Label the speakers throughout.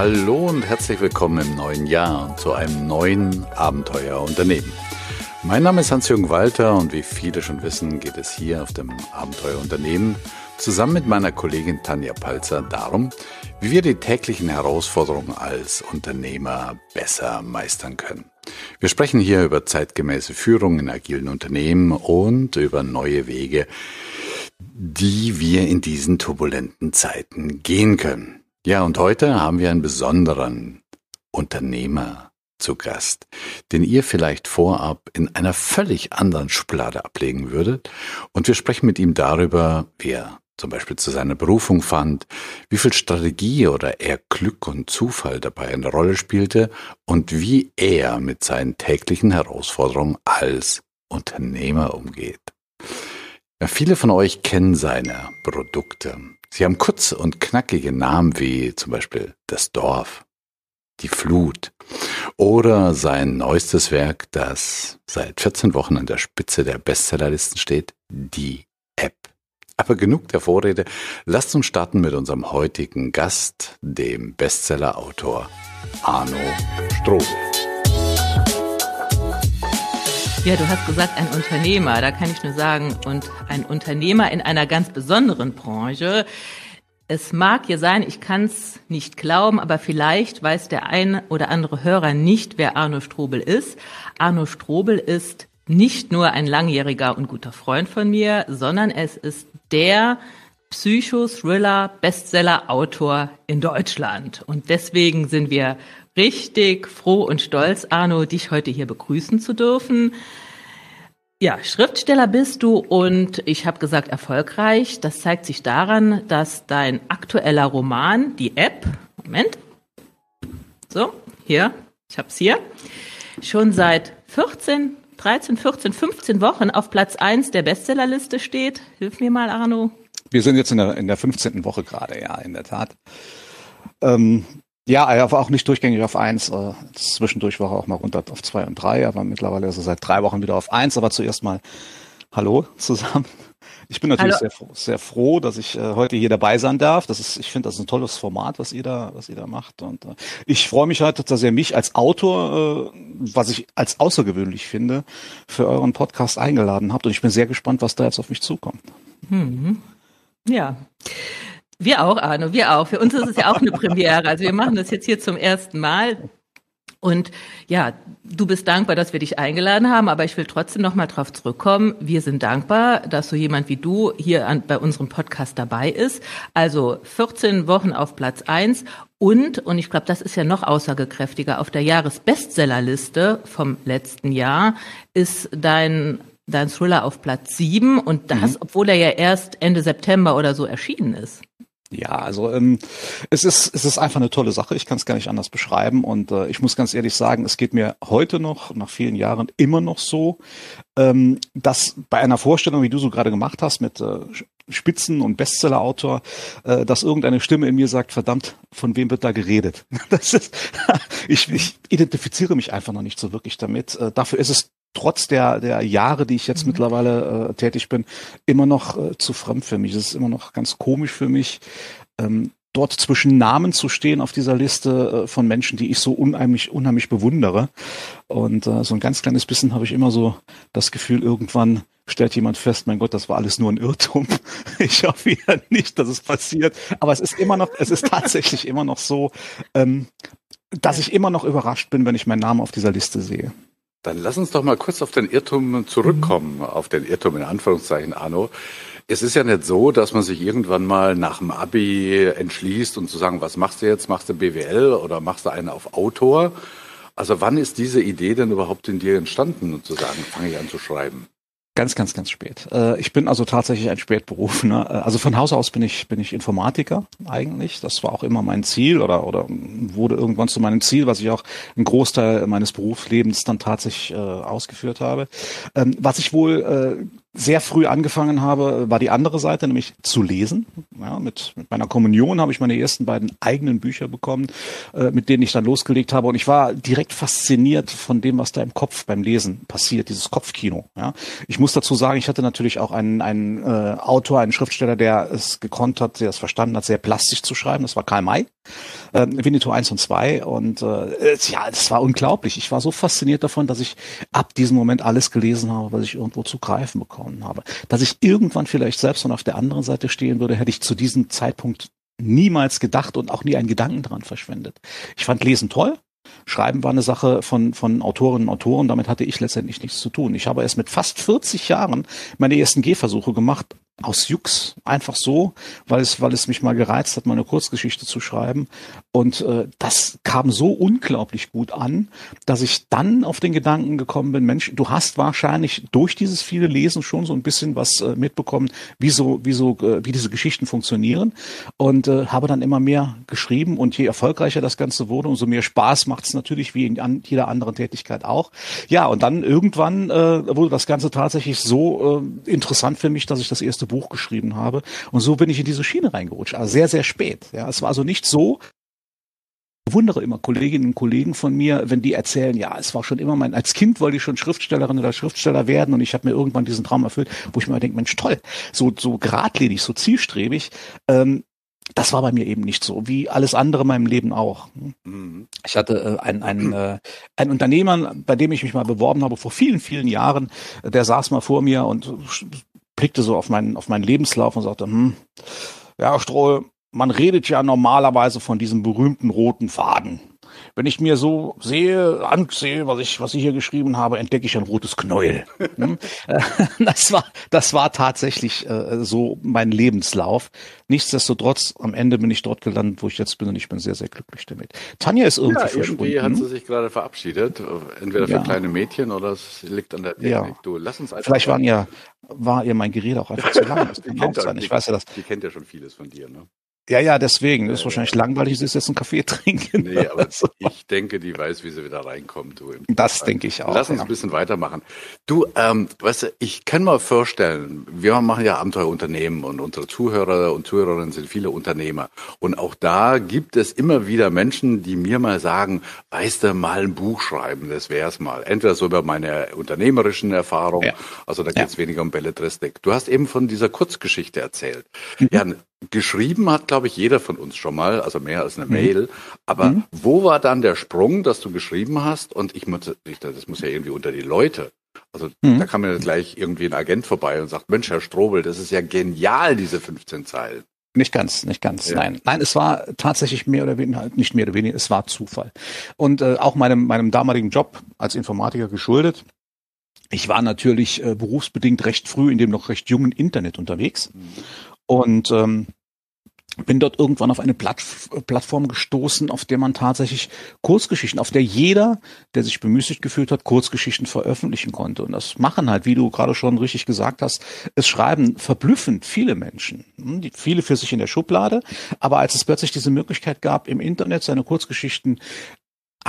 Speaker 1: Hallo und herzlich willkommen im neuen Jahr zu einem neuen Abenteuerunternehmen. Mein Name ist Hans-Jürgen Walter und wie viele schon wissen, geht es hier auf dem Abenteuerunternehmen zusammen mit meiner Kollegin Tanja Palzer darum, wie wir die täglichen Herausforderungen als Unternehmer besser meistern können. Wir sprechen hier über zeitgemäße Führung in agilen Unternehmen und über neue Wege, die wir in diesen turbulenten Zeiten gehen können. Ja, und heute haben wir einen besonderen Unternehmer zu Gast, den ihr vielleicht vorab in einer völlig anderen Schublade ablegen würdet. Und wir sprechen mit ihm darüber, wie er zum Beispiel zu seiner Berufung fand, wie viel Strategie oder eher Glück und Zufall dabei eine Rolle spielte und wie er mit seinen täglichen Herausforderungen als Unternehmer umgeht. Ja, viele von euch kennen seine Produkte. Sie haben kurze und knackige Namen wie zum Beispiel das Dorf, die Flut oder sein neuestes Werk, das seit 14 Wochen an der Spitze der Bestsellerlisten steht, die App. Aber genug der Vorrede. Lasst uns starten mit unserem heutigen Gast, dem Bestsellerautor Arno Strobel.
Speaker 2: Ja, du hast gesagt, ein Unternehmer. Da kann ich nur sagen, und ein Unternehmer in einer ganz besonderen Branche. Es mag ja sein, ich kann es nicht glauben, aber vielleicht weiß der eine oder andere Hörer nicht, wer Arno Strobel ist. Arno Strobel ist nicht nur ein langjähriger und guter Freund von mir, sondern es ist der Psycho-Thriller-Bestseller-Autor in Deutschland. Und deswegen sind wir richtig froh und stolz, Arno, dich heute hier begrüßen zu dürfen. Ja, Schriftsteller bist du und ich habe gesagt erfolgreich. Das zeigt sich daran, dass dein aktueller Roman, die App, Moment, so, hier, ich hab's hier, schon seit 14, 13, 14, 15 Wochen auf Platz 1 der Bestsellerliste steht. Hilf mir mal, Arno.
Speaker 3: Wir sind jetzt in der, in der 15. Woche gerade, ja, in der Tat. Ähm, ja, er war auch nicht durchgängig auf eins. Äh, zwischendurch war er auch mal runter auf zwei und drei, aber mittlerweile ist er seit drei Wochen wieder auf eins. Aber zuerst mal Hallo zusammen. Ich bin natürlich sehr, sehr froh, dass ich äh, heute hier dabei sein darf. Das ist, ich finde, das ist ein tolles Format, was ihr da, was ihr da macht. Und äh, ich freue mich halt, dass ihr mich als Autor, äh, was ich als außergewöhnlich finde, für euren Podcast eingeladen habt. Und ich bin sehr gespannt, was da jetzt auf mich zukommt.
Speaker 2: Hm. Ja. Wir auch, Arno, wir auch. Für uns ist es ja auch eine Premiere. Also wir machen das jetzt hier zum ersten Mal. Und ja, du bist dankbar, dass wir dich eingeladen haben, aber ich will trotzdem noch mal drauf zurückkommen. Wir sind dankbar, dass so jemand wie du hier an, bei unserem Podcast dabei ist. Also 14 Wochen auf Platz eins und, und ich glaube, das ist ja noch aussagekräftiger, auf der Jahresbestsellerliste vom letzten Jahr ist dein dein Thriller auf Platz sieben und das, mhm. obwohl er ja erst Ende September oder so erschienen ist.
Speaker 3: Ja, also ähm, es ist es ist einfach eine tolle Sache. Ich kann es gar nicht anders beschreiben und äh, ich muss ganz ehrlich sagen, es geht mir heute noch nach vielen Jahren immer noch so, ähm, dass bei einer Vorstellung, wie du so gerade gemacht hast mit äh, Spitzen- und Bestsellerautor, äh, dass irgendeine Stimme in mir sagt, verdammt, von wem wird da geredet? Das ist, ich, ich identifiziere mich einfach noch nicht so wirklich damit. Äh, dafür ist es trotz der, der Jahre, die ich jetzt mhm. mittlerweile äh, tätig bin, immer noch äh, zu fremd für mich. Es ist immer noch ganz komisch für mich, ähm, dort zwischen Namen zu stehen auf dieser Liste äh, von Menschen, die ich so unheimlich, unheimlich bewundere. Und äh, so ein ganz kleines bisschen habe ich immer so das Gefühl, irgendwann stellt jemand fest, mein Gott, das war alles nur ein Irrtum. Ich hoffe ja nicht, dass es passiert. Aber es ist immer noch, es ist tatsächlich immer noch so, ähm, dass ich immer noch überrascht bin, wenn ich meinen Namen auf dieser Liste sehe.
Speaker 1: Dann lass uns doch mal kurz auf den Irrtum zurückkommen, mhm. auf den Irrtum in Anführungszeichen, Arno. Es ist ja nicht so, dass man sich irgendwann mal nach dem Abi entschließt und zu sagen, was machst du jetzt? Machst du BWL oder machst du einen auf Autor? Also wann ist diese Idee denn überhaupt in dir entstanden und zu sagen, fange ich an zu schreiben?
Speaker 3: Ganz, ganz, ganz spät. Äh, ich bin also tatsächlich ein Spätberufener. Äh, also von Haus aus bin ich, bin ich Informatiker eigentlich. Das war auch immer mein Ziel oder, oder wurde irgendwann zu meinem Ziel, was ich auch einen Großteil meines Berufslebens dann tatsächlich äh, ausgeführt habe. Ähm, was ich wohl sehr früh angefangen habe, war die andere Seite, nämlich zu lesen. Ja, mit, mit meiner Kommunion habe ich meine ersten beiden eigenen Bücher bekommen, äh, mit denen ich dann losgelegt habe. Und ich war direkt fasziniert von dem, was da im Kopf beim Lesen passiert, dieses Kopfkino. Ja. Ich muss dazu sagen, ich hatte natürlich auch einen, einen äh, Autor, einen Schriftsteller, der es gekonnt hat, der es verstanden hat, sehr plastisch zu schreiben. Das war Karl May. Äh, Winnetou 1 und 2 und äh, ja, es war unglaublich. Ich war so fasziniert davon, dass ich ab diesem Moment alles gelesen habe, was ich irgendwo zu greifen bekommen habe. Dass ich irgendwann vielleicht selbst noch auf der anderen Seite stehen würde, hätte ich zu diesem Zeitpunkt niemals gedacht und auch nie einen Gedanken dran verschwendet. Ich fand Lesen toll. Schreiben war eine Sache von, von Autorinnen und Autoren, damit hatte ich letztendlich nichts zu tun. Ich habe erst mit fast 40 Jahren meine ersten Gehversuche gemacht, aus Jux, einfach so, weil es, weil es mich mal gereizt hat, meine Kurzgeschichte zu schreiben. Und äh, das kam so unglaublich gut an, dass ich dann auf den Gedanken gekommen bin, Mensch, du hast wahrscheinlich durch dieses viele Lesen schon so ein bisschen was äh, mitbekommen, wie so, wie so, äh, wie diese Geschichten funktionieren. Und äh, habe dann immer mehr geschrieben und je erfolgreicher das Ganze wurde, umso mehr Spaß macht es natürlich, wie in an jeder anderen Tätigkeit auch. Ja, und dann irgendwann äh, wurde das Ganze tatsächlich so äh, interessant für mich, dass ich das erste Buch geschrieben habe. Und so bin ich in diese Schiene reingerutscht. Also sehr, sehr spät. Ja, es war also nicht so, ich wundere immer Kolleginnen und Kollegen von mir, wenn die erzählen, ja, es war schon immer mein, als Kind wollte ich schon Schriftstellerin oder Schriftsteller werden und ich habe mir irgendwann diesen Traum erfüllt, wo ich mir denke, Mensch, toll, so, so geradlinig, so zielstrebig. Ähm, das war bei mir eben nicht so, wie alles andere in meinem Leben auch. Mhm. Ich hatte äh, einen, einen, äh, einen Unternehmer, bei dem ich mich mal beworben habe vor vielen, vielen Jahren, der saß mal vor mir und blickte so auf meinen, auf meinen Lebenslauf und sagte, hm, ja, Stroh, man redet ja normalerweise von diesem berühmten roten Faden. Wenn ich mir so sehe, ansehe, was ich, was ich hier geschrieben habe, entdecke ich ein rotes Knäuel. Hm? das war, das war tatsächlich äh, so mein Lebenslauf. Nichtsdestotrotz, am Ende bin ich dort gelandet, wo ich jetzt bin und ich bin sehr, sehr glücklich damit. Tanja ist irgendwie ja, verschwunden.
Speaker 1: Irgendwie hat sie sich gerade verabschiedet. Entweder für ja. kleine Mädchen oder es liegt an der Technik.
Speaker 3: Ja. Du, lass uns einfach Vielleicht waren ja, war ihr mein Gerät auch einfach zu lang. Das kann auch sein. Ich weiß ja das.
Speaker 1: Die kennt ja schon vieles von dir, ne?
Speaker 3: Ja, ja, deswegen. Das ist wahrscheinlich langweilig, sie ist jetzt einen Kaffee trinken.
Speaker 1: Nee, aber so. ich denke, die weiß, wie sie wieder reinkommt. Du,
Speaker 3: das Fall. denke ich auch.
Speaker 1: Lass uns ja. ein bisschen weitermachen. Du, ähm, weißt du, ich kann mal vorstellen, wir machen ja Abenteuerunternehmen und unsere Zuhörer und Zuhörerinnen sind viele Unternehmer. Und auch da gibt es immer wieder Menschen, die mir mal sagen, weißt du, mal ein Buch schreiben, das wär's mal. Entweder so über meine unternehmerischen Erfahrungen, ja. also da geht's ja. weniger um Belletristik. Du hast eben von dieser Kurzgeschichte erzählt. Mhm. Ja, geschrieben hat, glaube ich, jeder von uns schon mal, also mehr als eine mhm. Mail. Aber mhm. wo war dann der Sprung, dass du geschrieben hast? Und ich muss, das muss ja irgendwie unter die Leute. Also mhm. da kam mir gleich irgendwie ein Agent vorbei und sagt, Mensch, Herr Strobel, das ist ja genial, diese 15 Zeilen.
Speaker 3: Nicht ganz, nicht ganz. Ja. Nein, nein, es war tatsächlich mehr oder weniger, nicht mehr oder weniger, es war Zufall. Und äh, auch meinem meinem damaligen Job als Informatiker geschuldet. Ich war natürlich äh, berufsbedingt recht früh in dem noch recht jungen Internet unterwegs. Mhm. Und ähm, bin dort irgendwann auf eine Platt Plattform gestoßen, auf der man tatsächlich Kurzgeschichten, auf der jeder, der sich bemüßigt gefühlt hat, Kurzgeschichten veröffentlichen konnte. Und das machen halt, wie du gerade schon richtig gesagt hast, es schreiben verblüffend viele Menschen, hm, die viele für sich in der Schublade. Aber als es plötzlich diese Möglichkeit gab, im Internet seine Kurzgeschichten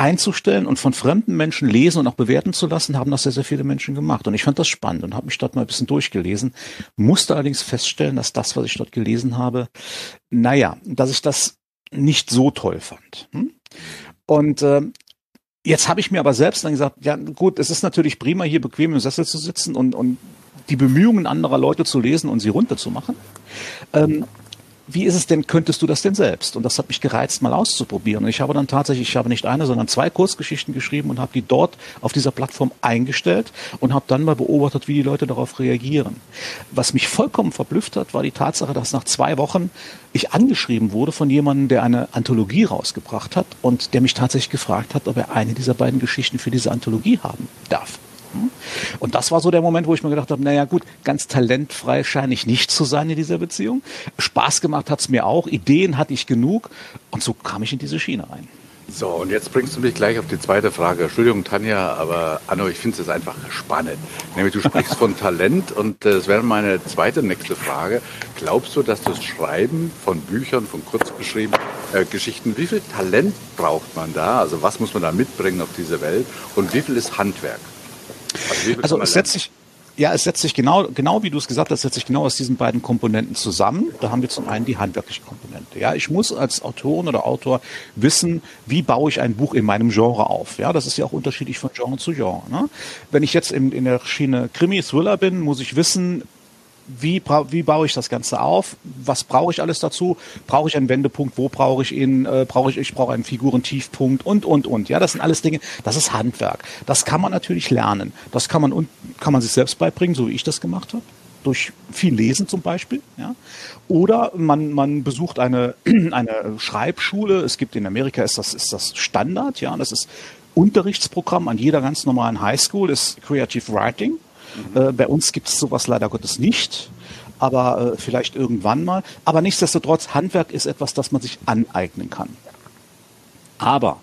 Speaker 3: einzustellen und von fremden Menschen lesen und auch bewerten zu lassen, haben das sehr, sehr viele Menschen gemacht. Und ich fand das spannend und habe mich dort mal ein bisschen durchgelesen, musste allerdings feststellen, dass das, was ich dort gelesen habe, naja, dass ich das nicht so toll fand. Hm? Und äh, jetzt habe ich mir aber selbst dann gesagt, ja gut, es ist natürlich prima, hier bequem im Sessel zu sitzen und, und die Bemühungen anderer Leute zu lesen und sie runterzumachen. Ähm, wie ist es denn, könntest du das denn selbst? Und das hat mich gereizt, mal auszuprobieren. Und ich habe dann tatsächlich, ich habe nicht eine, sondern zwei Kurzgeschichten geschrieben und habe die dort auf dieser Plattform eingestellt und habe dann mal beobachtet, wie die Leute darauf reagieren. Was mich vollkommen verblüfft hat, war die Tatsache, dass nach zwei Wochen ich angeschrieben wurde von jemandem, der eine Anthologie rausgebracht hat und der mich tatsächlich gefragt hat, ob er eine dieser beiden Geschichten für diese Anthologie haben darf. Und das war so der Moment, wo ich mir gedacht habe, naja gut, ganz talentfrei scheine ich nicht zu sein in dieser Beziehung. Spaß gemacht hat's mir auch, Ideen hatte ich genug und so kam ich in diese Schiene rein.
Speaker 1: So, und jetzt bringst du mich gleich auf die zweite Frage. Entschuldigung, Tanja, aber Anno, ich finde es einfach spannend. Nämlich, du sprichst von Talent und das wäre meine zweite nächste Frage. Glaubst du, dass das Schreiben von Büchern, von kurzgeschriebenen äh, Geschichten, wie viel Talent braucht man da? Also was muss man da mitbringen auf diese Welt und wie viel ist Handwerk?
Speaker 3: Also, also es setzt sich, ja, es setzt sich genau, genau wie du es gesagt hast, setzt sich genau aus diesen beiden Komponenten zusammen. Da haben wir zum einen die handwerkliche Komponente. Ja, ich muss als Autorin oder Autor wissen, wie baue ich ein Buch in meinem Genre auf. Ja, das ist ja auch unterschiedlich von Genre zu Genre. Ne? Wenn ich jetzt in, in der Schiene Krimi, Thriller bin, muss ich wissen, wie, wie baue ich das Ganze auf? Was brauche ich alles dazu? Brauche ich einen Wendepunkt? Wo brauche ich ihn? Äh, brauche ich, ich brauche einen Figurentiefpunkt und, und, und. Ja, das sind alles Dinge, das ist Handwerk. Das kann man natürlich lernen. Das kann man, kann man sich selbst beibringen, so wie ich das gemacht habe durch viel Lesen zum Beispiel. Ja? Oder man, man besucht eine, eine Schreibschule. Es gibt in Amerika ist das, ist das Standard, ja, das ist Unterrichtsprogramm an jeder ganz normalen Highschool, ist Creative Writing. Mhm. Äh, bei uns gibt es sowas leider Gottes nicht, aber äh, vielleicht irgendwann mal. Aber nichtsdestotrotz, Handwerk ist etwas, das man sich aneignen kann. Aber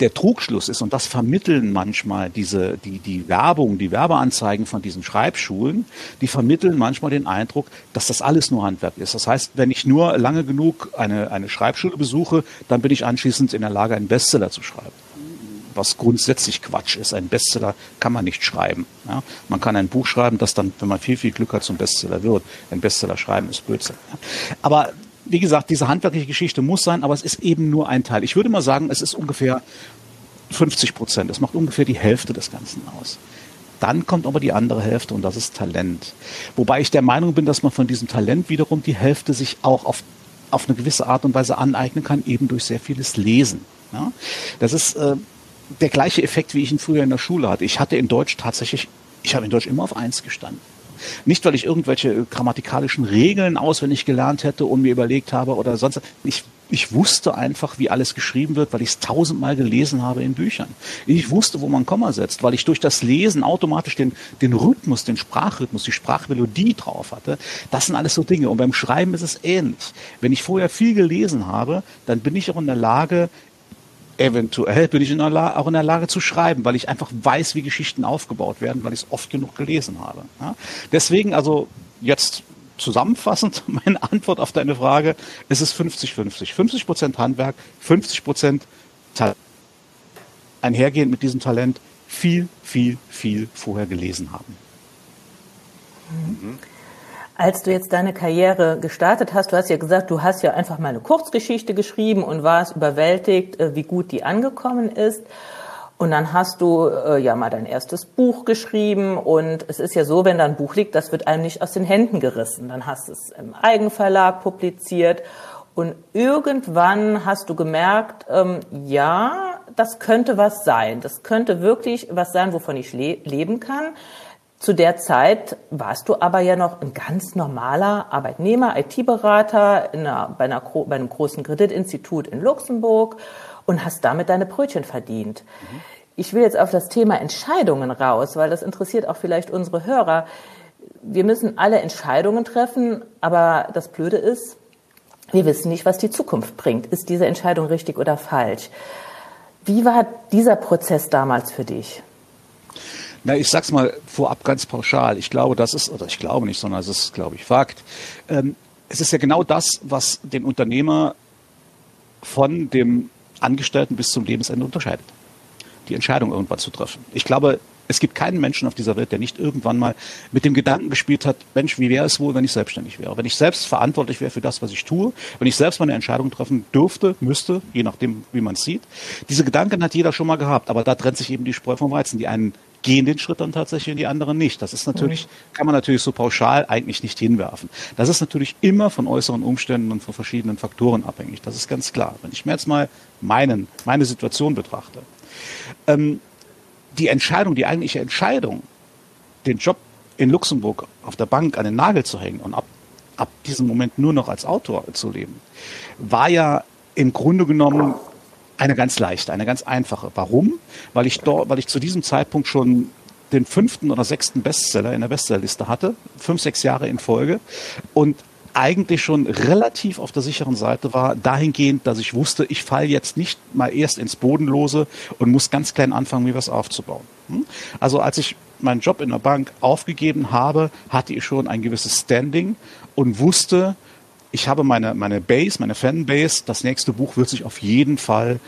Speaker 3: der Trugschluss ist, und das vermitteln manchmal diese, die, die Werbung, die Werbeanzeigen von diesen Schreibschulen, die vermitteln manchmal den Eindruck, dass das alles nur Handwerk ist. Das heißt, wenn ich nur lange genug eine, eine Schreibschule besuche, dann bin ich anschließend in der Lage, einen Bestseller zu schreiben was grundsätzlich Quatsch ist. Ein Bestseller kann man nicht schreiben. Ja? Man kann ein Buch schreiben, das dann, wenn man viel, viel Glück hat, zum Bestseller wird. Ein Bestseller schreiben ist Blödsinn. Ja? Aber wie gesagt, diese handwerkliche Geschichte muss sein, aber es ist eben nur ein Teil. Ich würde mal sagen, es ist ungefähr 50 Prozent. Es macht ungefähr die Hälfte des Ganzen aus. Dann kommt aber die andere Hälfte und das ist Talent. Wobei ich der Meinung bin, dass man von diesem Talent wiederum die Hälfte sich auch auf, auf eine gewisse Art und Weise aneignen kann, eben durch sehr vieles Lesen. Ja? Das ist äh, der gleiche Effekt, wie ich ihn früher in der Schule hatte. Ich hatte in Deutsch tatsächlich, ich habe in Deutsch immer auf eins gestanden. Nicht, weil ich irgendwelche äh, grammatikalischen Regeln auswendig gelernt hätte und mir überlegt habe oder sonst. Ich, ich wusste einfach, wie alles geschrieben wird, weil ich es tausendmal gelesen habe in Büchern. Ich wusste, wo man Komma setzt, weil ich durch das Lesen automatisch den, den Rhythmus, den Sprachrhythmus, die Sprachmelodie drauf hatte. Das sind alles so Dinge. Und beim Schreiben ist es ähnlich. Wenn ich vorher viel gelesen habe, dann bin ich auch in der Lage, eventuell bin ich in der auch in der Lage zu schreiben, weil ich einfach weiß, wie Geschichten aufgebaut werden, weil ich es oft genug gelesen habe. Ja? Deswegen also jetzt zusammenfassend meine Antwort auf deine Frage, es ist 50-50. 50 Prozent Handwerk, 50 Prozent Talent. Einhergehend mit diesem Talent viel, viel, viel vorher gelesen haben.
Speaker 2: Mhm. Als du jetzt deine Karriere gestartet hast, du hast ja gesagt, du hast ja einfach mal eine Kurzgeschichte geschrieben und warst überwältigt, äh, wie gut die angekommen ist. Und dann hast du äh, ja mal dein erstes Buch geschrieben und es ist ja so, wenn da ein Buch liegt, das wird einem nicht aus den Händen gerissen. Dann hast du es im Eigenverlag publiziert und irgendwann hast du gemerkt, ähm, ja, das könnte was sein. Das könnte wirklich was sein, wovon ich le leben kann. Zu der Zeit warst du aber ja noch ein ganz normaler Arbeitnehmer, IT-Berater bei, bei einem großen Kreditinstitut in Luxemburg und hast damit deine Brötchen verdient. Mhm. Ich will jetzt auf das Thema Entscheidungen raus, weil das interessiert auch vielleicht unsere Hörer. Wir müssen alle Entscheidungen treffen, aber das Blöde ist, wir wissen nicht, was die Zukunft bringt. Ist diese Entscheidung richtig oder falsch? Wie war dieser Prozess damals für dich?
Speaker 3: Na, ich sag's mal vorab ganz pauschal. Ich glaube, das ist, oder ich glaube nicht, sondern es ist, glaube ich, Fakt. Ähm, es ist ja genau das, was den Unternehmer von dem Angestellten bis zum Lebensende unterscheidet. Die Entscheidung irgendwann zu treffen. Ich glaube, es gibt keinen Menschen auf dieser Welt, der nicht irgendwann mal mit dem Gedanken gespielt hat, Mensch, wie wäre es wohl, wenn ich selbstständig wäre? Wenn ich selbst verantwortlich wäre für das, was ich tue, wenn ich selbst meine Entscheidung treffen dürfte, müsste, je nachdem, wie man es sieht. Diese Gedanken hat jeder schon mal gehabt, aber da trennt sich eben die Spreu vom Weizen. Die einen gehen den Schritt dann tatsächlich und die anderen nicht. Das ist natürlich, kann man natürlich so pauschal eigentlich nicht hinwerfen. Das ist natürlich immer von äußeren Umständen und von verschiedenen Faktoren abhängig. Das ist ganz klar. Wenn ich mir jetzt mal meinen, meine Situation betrachte, ähm, die Entscheidung, die eigentliche Entscheidung, den Job in Luxemburg auf der Bank an den Nagel zu hängen und ab, ab diesem Moment nur noch als Autor zu leben, war ja im Grunde genommen eine ganz leichte, eine ganz einfache. Warum? Weil ich dort, weil ich zu diesem Zeitpunkt schon den fünften oder sechsten Bestseller in der Bestsellerliste hatte, fünf, sechs Jahre in Folge und eigentlich schon relativ auf der sicheren Seite war, dahingehend, dass ich wusste, ich falle jetzt nicht mal erst ins Bodenlose und muss ganz klein anfangen, mir was aufzubauen. Hm? Also als ich meinen Job in der Bank aufgegeben habe, hatte ich schon ein gewisses Standing und wusste, ich habe meine, meine Base, meine Fanbase, das nächste Buch wird sich auf jeden Fall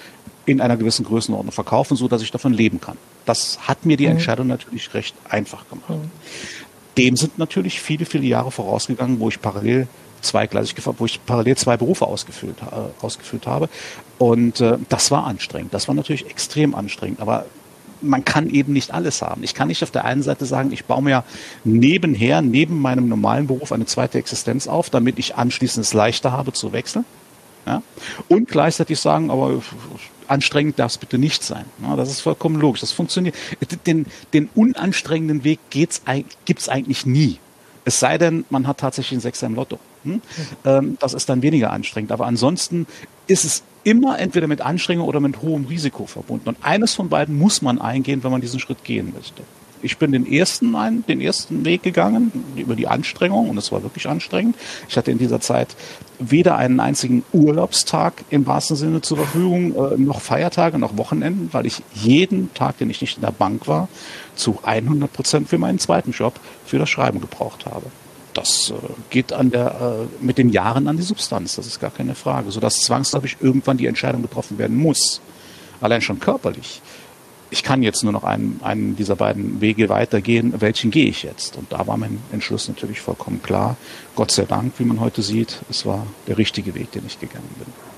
Speaker 3: in einer gewissen Größenordnung verkaufen, so dass ich davon leben kann. Das hat mir die mhm. Entscheidung natürlich recht einfach gemacht. Mhm. Dem sind natürlich viele, viele Jahre vorausgegangen, wo ich parallel zweigleisig wo ich parallel zwei Berufe ausgefüllt, äh, ausgefüllt habe. Und äh, das war anstrengend. Das war natürlich extrem anstrengend. Aber man kann eben nicht alles haben. Ich kann nicht auf der einen Seite sagen, ich baue mir nebenher, neben meinem normalen Beruf eine zweite Existenz auf, damit ich anschließend es leichter habe zu wechseln. Ja? Und gleichzeitig sagen, aber anstrengend darf es bitte nicht sein. Ja, das ist vollkommen logisch. Das funktioniert. Den, den unanstrengenden Weg gibt es eigentlich nie. Es sei denn, man hat tatsächlich einen Sechser im Lotto. Hm? Ähm, das ist dann weniger anstrengend. Aber ansonsten ist es immer entweder mit Anstrengung oder mit hohem Risiko verbunden. Und eines von beiden muss man eingehen, wenn man diesen Schritt gehen möchte. Ich bin den ersten, ein, den ersten Weg gegangen über die Anstrengung und es war wirklich anstrengend. Ich hatte in dieser Zeit weder einen einzigen Urlaubstag im wahrsten Sinne zur Verfügung, äh, noch Feiertage, noch Wochenenden, weil ich jeden Tag, den ich nicht in der Bank war, zu 100 Prozent für meinen zweiten Job, für das Schreiben gebraucht habe das äh, geht an der, äh, mit den Jahren an die Substanz, das ist gar keine Frage, sodass zwangsläufig irgendwann die Entscheidung getroffen werden muss. Allein schon körperlich. Ich kann jetzt nur noch einen, einen dieser beiden Wege weitergehen, welchen gehe ich jetzt? Und da war mein Entschluss natürlich vollkommen klar. Gott sei Dank, wie man heute sieht, es war der richtige Weg, den ich gegangen bin.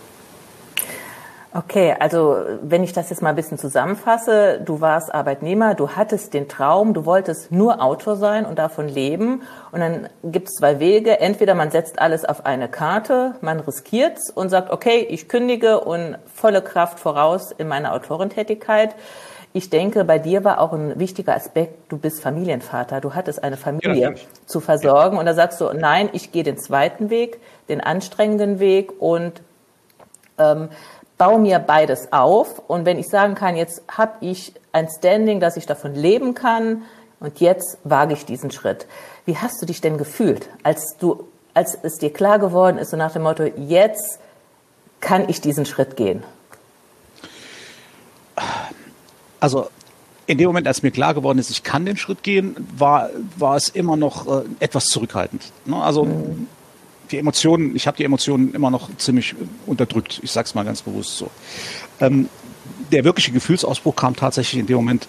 Speaker 2: Okay, also wenn ich das jetzt mal ein bisschen zusammenfasse, du warst Arbeitnehmer, du hattest den Traum, du wolltest nur Autor sein und davon leben. Und dann gibt es zwei Wege. Entweder man setzt alles auf eine Karte, man riskiert's und sagt, okay, ich kündige und volle Kraft voraus in meiner Autorentätigkeit. Ich denke, bei dir war auch ein wichtiger Aspekt, du bist Familienvater, du hattest eine Familie ja, zu versorgen. Und da sagst du, nein, ich gehe den zweiten Weg, den anstrengenden Weg und ähm, baue mir beides auf. Und wenn ich sagen kann, jetzt habe ich ein Standing, dass ich davon leben kann und jetzt wage ich diesen Schritt. Wie hast du dich denn gefühlt, als du, als es dir klar geworden ist, so nach dem Motto, jetzt kann ich diesen Schritt gehen?
Speaker 3: Also in dem Moment, als mir klar geworden ist, ich kann den Schritt gehen, war, war es immer noch äh, etwas zurückhaltend. Ne? Also mhm die Emotionen, ich habe die Emotionen immer noch ziemlich unterdrückt. Ich sag's mal ganz bewusst so. Ähm, der wirkliche Gefühlsausbruch kam tatsächlich in dem Moment,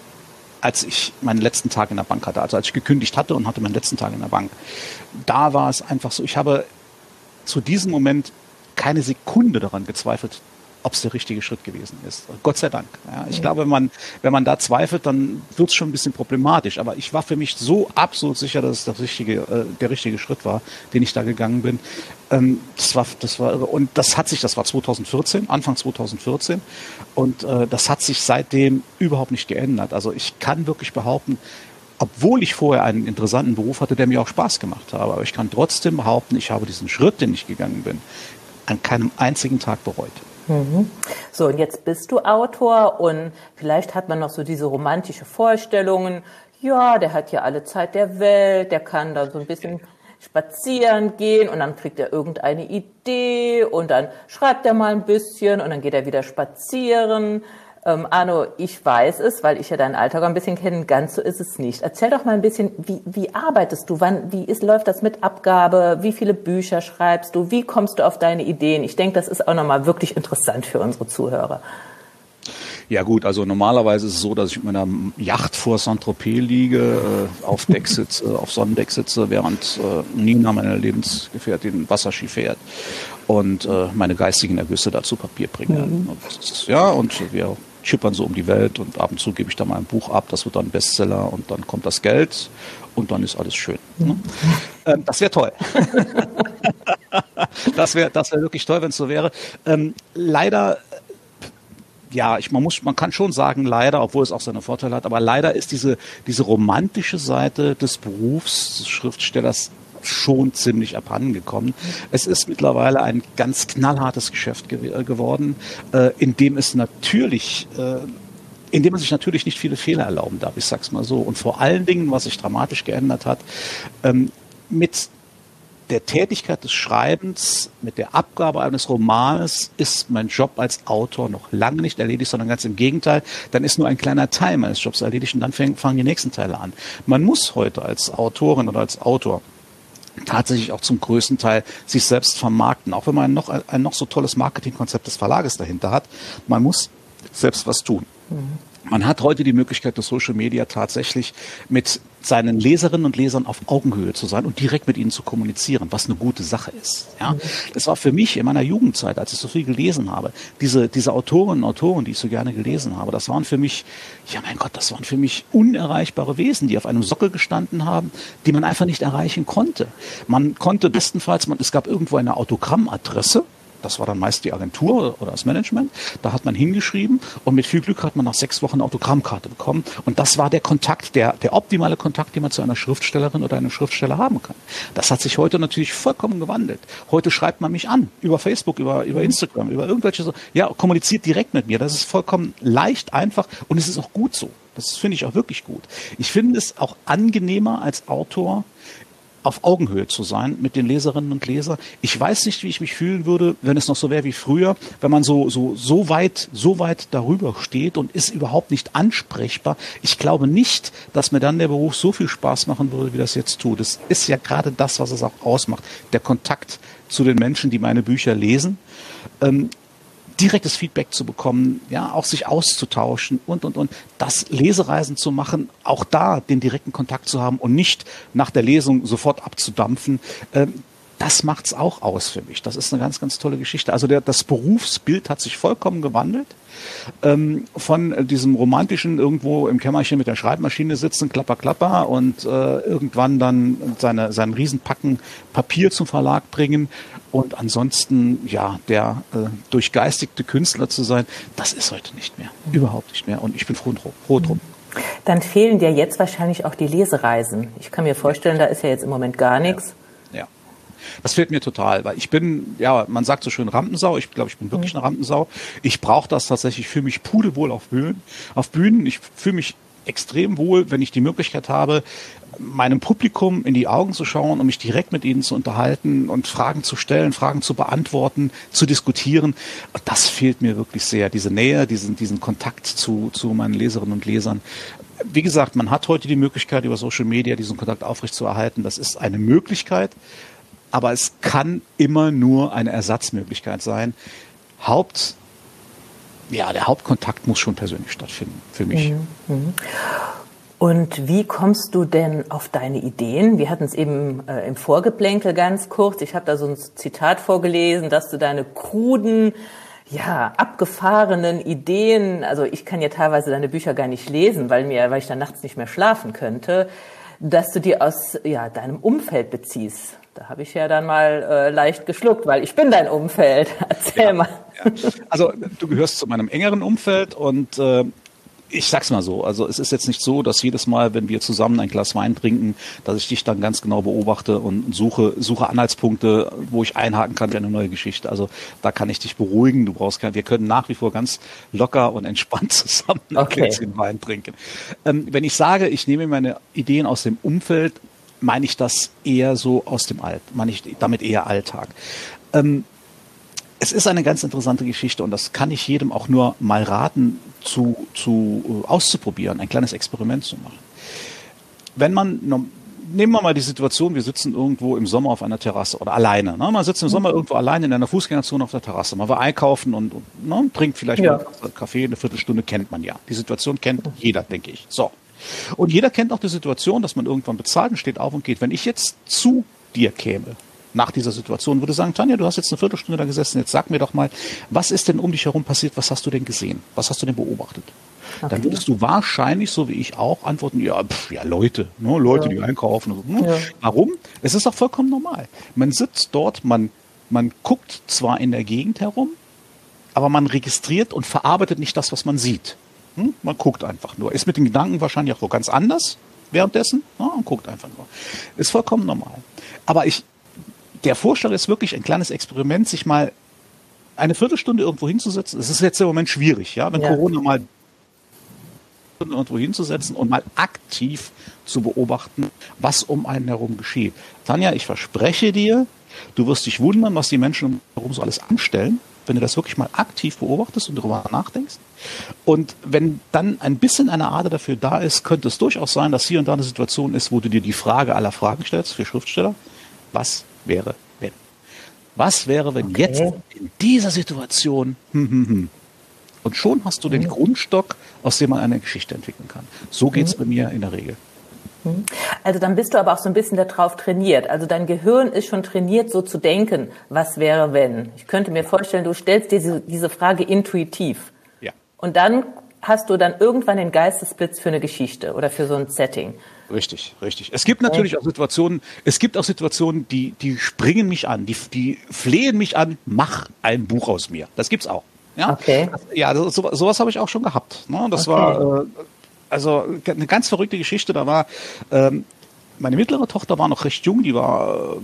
Speaker 3: als ich meinen letzten Tag in der Bank hatte, also als ich gekündigt hatte und hatte meinen letzten Tag in der Bank. Da war es einfach so, ich habe zu diesem Moment keine Sekunde daran gezweifelt, ob es der richtige Schritt gewesen ist. Gott sei Dank. Ja, ich ja. glaube, wenn man, wenn man da zweifelt, dann wird es schon ein bisschen problematisch. Aber ich war für mich so absolut sicher, dass es das richtige, äh, der richtige Schritt war, den ich da gegangen bin. Ähm, das war, das war, und das hat sich, das war 2014, Anfang 2014. Und äh, das hat sich seitdem überhaupt nicht geändert. Also ich kann wirklich behaupten, obwohl ich vorher einen interessanten Beruf hatte, der mir auch Spaß gemacht habe. Aber ich kann trotzdem behaupten, ich habe diesen Schritt, den ich gegangen bin, an keinem einzigen Tag bereut.
Speaker 2: Mhm. So, und jetzt bist du Autor und vielleicht hat man noch so diese romantische Vorstellungen, ja, der hat ja alle Zeit der Welt, der kann da so ein bisschen spazieren gehen und dann kriegt er irgendeine Idee und dann schreibt er mal ein bisschen und dann geht er wieder spazieren ähm, Arno, ich weiß es, weil ich ja deinen Alltag ein bisschen kenne, ganz so ist es nicht. Erzähl doch mal ein bisschen, wie, wie arbeitest du? Wann, wie ist, läuft das mit Abgabe? Wie viele Bücher schreibst du? Wie kommst du auf deine Ideen? Ich denke, das ist auch nochmal wirklich interessant für unsere Zuhörer.
Speaker 3: Ja gut, also normalerweise ist es so, dass ich mit einer Yacht vor Saint-Tropez liege, äh, auf Deck sitze, auf Sonnendeck sitze, während äh, Nina, meine Lebensgefährtin, Wasserski fährt und äh, meine geistigen Ergüsse dazu Papier bringe. Mhm. Und ja, und wir schippern so um die Welt und ab und zu gebe ich da mal ein Buch ab, das wird dann Bestseller und dann kommt das Geld und dann ist alles schön. Ne? Ähm, das wäre toll. das wäre das wär wirklich toll, wenn es so wäre. Ähm, leider ja, ich, man muss, man kann schon sagen, leider, obwohl es auch seine Vorteile hat, aber leider ist diese, diese romantische Seite des Berufs des Schriftstellers schon ziemlich abhandengekommen. Es ist mittlerweile ein ganz knallhartes Geschäft ge äh, geworden, äh, in dem es natürlich äh, in dem man sich natürlich nicht viele Fehler erlauben darf, ich sag's mal so. Und vor allen Dingen, was sich dramatisch geändert hat, ähm, mit der Tätigkeit des Schreibens, mit der Abgabe eines Romanes ist mein Job als Autor noch lange nicht erledigt, sondern ganz im Gegenteil, dann ist nur ein kleiner Teil meines Jobs erledigt und dann fangen die nächsten Teile an. Man muss heute als Autorin oder als Autor tatsächlich auch zum größten Teil sich selbst vermarkten. Auch wenn man noch, ein noch so tolles Marketingkonzept des Verlages dahinter hat, man muss selbst was tun. Mhm. Man hat heute die Möglichkeit, durch Social Media tatsächlich mit seinen Leserinnen und Lesern auf Augenhöhe zu sein und direkt mit ihnen zu kommunizieren, was eine gute Sache ist. Ja, das war für mich in meiner Jugendzeit, als ich so viel gelesen habe, diese diese Autorinnen und Autoren, die ich so gerne gelesen habe, das waren für mich, ja mein Gott, das waren für mich unerreichbare Wesen, die auf einem Sockel gestanden haben, die man einfach nicht erreichen konnte. Man konnte bestenfalls, man, es gab irgendwo eine Autogrammadresse, das war dann meist die Agentur oder das Management. Da hat man hingeschrieben und mit viel Glück hat man nach sechs Wochen eine Autogrammkarte bekommen. Und das war der Kontakt, der, der optimale Kontakt, den man zu einer Schriftstellerin oder einem Schriftsteller haben kann. Das hat sich heute natürlich vollkommen gewandelt. Heute schreibt man mich an über Facebook, über, über Instagram, über irgendwelche so, ja, kommuniziert direkt mit mir. Das ist vollkommen leicht, einfach und es ist auch gut so. Das finde ich auch wirklich gut. Ich finde es auch angenehmer als Autor, auf Augenhöhe zu sein mit den Leserinnen und Lesern. Ich weiß nicht, wie ich mich fühlen würde, wenn es noch so wäre wie früher, wenn man so, so, so weit, so weit darüber steht und ist überhaupt nicht ansprechbar. Ich glaube nicht, dass mir dann der Beruf so viel Spaß machen würde, wie das jetzt tut. Das ist ja gerade das, was es auch ausmacht. Der Kontakt zu den Menschen, die meine Bücher lesen. Ähm, direktes Feedback zu bekommen, ja, auch sich auszutauschen und, und, und, das Lesereisen zu machen, auch da den direkten Kontakt zu haben und nicht nach der Lesung sofort abzudampfen. Das macht's auch aus für mich. Das ist eine ganz, ganz tolle Geschichte. Also der, das Berufsbild hat sich vollkommen gewandelt. Ähm, von diesem romantischen irgendwo im Kämmerchen mit der Schreibmaschine sitzen, klapper, klapper und äh, irgendwann dann seine, seinen Riesenpacken Papier zum Verlag bringen und ansonsten, ja, der äh, durchgeistigte Künstler zu sein, das ist heute nicht mehr. Überhaupt nicht mehr. Und ich bin froh, froh drum.
Speaker 2: Dann fehlen dir jetzt wahrscheinlich auch die Lesereisen. Ich kann mir vorstellen, da ist ja jetzt im Moment gar nichts.
Speaker 3: Ja. Das fehlt mir total, weil ich bin, ja, man sagt so schön Rampensau. Ich glaube, ich bin wirklich eine Rampensau. Ich brauche das tatsächlich. Ich fühle mich pudelwohl auf Bühnen. Auf Bühnen. Ich fühle mich extrem wohl, wenn ich die Möglichkeit habe, meinem Publikum in die Augen zu schauen und mich direkt mit ihnen zu unterhalten und Fragen zu stellen, Fragen zu beantworten, zu diskutieren. Das fehlt mir wirklich sehr, diese Nähe, diesen, diesen Kontakt zu, zu meinen Leserinnen und Lesern. Wie gesagt, man hat heute die Möglichkeit, über Social Media diesen Kontakt aufrechtzuerhalten. Das ist eine Möglichkeit, aber es kann immer nur eine Ersatzmöglichkeit sein. Haupt, ja, der Hauptkontakt muss schon persönlich stattfinden, für mich. Mhm. mhm.
Speaker 2: Und wie kommst du denn auf deine Ideen? Wir hatten es eben äh, im Vorgeplänkel ganz kurz. Ich habe da so ein Zitat vorgelesen, dass du deine kruden, ja, abgefahrenen Ideen, also ich kann ja teilweise deine Bücher gar nicht lesen, weil mir, weil ich dann nachts nicht mehr schlafen könnte, dass du die aus ja, deinem Umfeld beziehst. Da habe ich ja dann mal äh, leicht geschluckt, weil ich bin dein Umfeld. Erzähl ja, mal.
Speaker 3: Ja. Also du gehörst zu meinem engeren Umfeld und äh, ich sag's mal so, also es ist jetzt nicht so, dass jedes Mal, wenn wir zusammen ein Glas Wein trinken, dass ich dich dann ganz genau beobachte und suche, suche Anhaltspunkte, wo ich einhaken kann für eine neue Geschichte. Also da kann ich dich beruhigen. Du brauchst kein, wir können nach wie vor ganz locker und entspannt zusammen ein okay. Gläschen Wein trinken. Ähm, wenn ich sage, ich nehme meine Ideen aus dem Umfeld, meine ich das eher so aus dem Alt, meine ich damit eher Alltag. Ähm, es ist eine ganz interessante Geschichte und das kann ich jedem auch nur mal raten, zu, zu äh, auszuprobieren, ein kleines Experiment zu machen. Wenn man nehmen wir mal die Situation, wir sitzen irgendwo im Sommer auf einer Terrasse oder alleine. Ne? Man sitzt im Sommer irgendwo alleine in einer Fußgängerzone auf der Terrasse. Man war einkaufen und, und ne, trinkt vielleicht ja. einen Kaffee, eine Viertelstunde kennt man ja. Die Situation kennt jeder, denke ich. So. Und jeder kennt auch die Situation, dass man irgendwann bezahlt und steht auf und geht. Wenn ich jetzt zu dir käme nach dieser Situation, würde sagen, Tanja, du hast jetzt eine Viertelstunde da gesessen, jetzt sag mir doch mal, was ist denn um dich herum passiert, was hast du denn gesehen, was hast du denn beobachtet? Okay. Dann würdest du wahrscheinlich, so wie ich auch, antworten, ja, pff, ja Leute, ne, Leute, ja. die einkaufen. So, ne? ja. Warum? Es ist auch vollkommen normal. Man sitzt dort, man, man guckt zwar in der Gegend herum, aber man registriert und verarbeitet nicht das, was man sieht. Hm? Man guckt einfach nur. Ist mit den Gedanken wahrscheinlich auch ganz anders währenddessen ja, und guckt einfach nur. Ist vollkommen normal. Aber ich, der Vorschlag ist wirklich ein kleines Experiment, sich mal eine Viertelstunde irgendwo hinzusetzen. Es ist jetzt im Moment schwierig, ja, wenn ja. Corona mal irgendwo hinzusetzen und mal aktiv zu beobachten, was um einen herum geschieht. Tanja, ich verspreche dir, du wirst dich wundern, was die Menschen herum so alles anstellen, wenn du das wirklich mal aktiv beobachtest und darüber nachdenkst. Und wenn dann ein bisschen eine Ader dafür da ist, könnte es durchaus sein, dass hier und da eine Situation ist, wo du dir die Frage aller Fragen stellst für Schriftsteller. Was wäre, wenn? Was wäre, wenn okay. jetzt in dieser Situation hm, hm, hm, Und schon hast du den mhm. Grundstock, aus dem man eine Geschichte entwickeln kann. So geht's mhm. bei mir in der Regel.
Speaker 2: Mhm. Also dann bist du aber auch so ein bisschen darauf trainiert. Also dein Gehirn ist schon trainiert, so zu denken, was wäre wenn. Ich könnte mir vorstellen, du stellst dir diese, diese Frage intuitiv. Ja. Und dann hast du dann irgendwann den Geistesblitz für eine Geschichte oder für so ein Setting.
Speaker 3: Richtig, richtig. Es gibt natürlich auch Situationen, es gibt auch Situationen, die, die springen mich an, die, die flehen mich an, mach ein Buch aus mir. Das gibt's auch. Ja, okay. ja so, sowas habe ich auch schon gehabt. Ne? Das okay. war äh, also eine ganz verrückte Geschichte. Da war ähm, meine mittlere Tochter war noch recht jung, die war, äh,